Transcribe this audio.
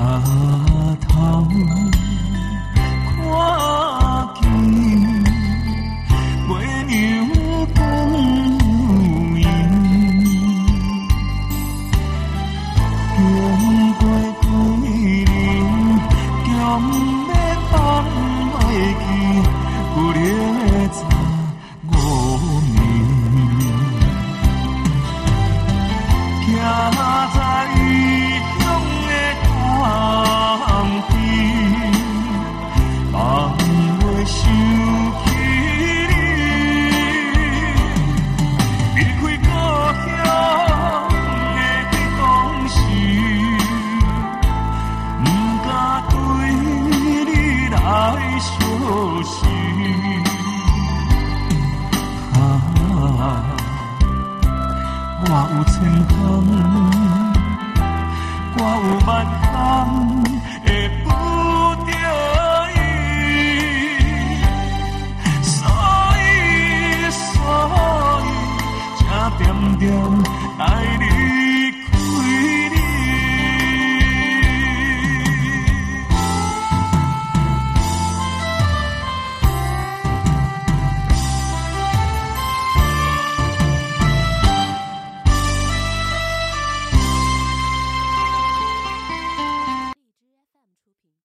抬头看见，袂让半面。永过君。想起你，离开故乡的当时，对你来。啊，我有千趟。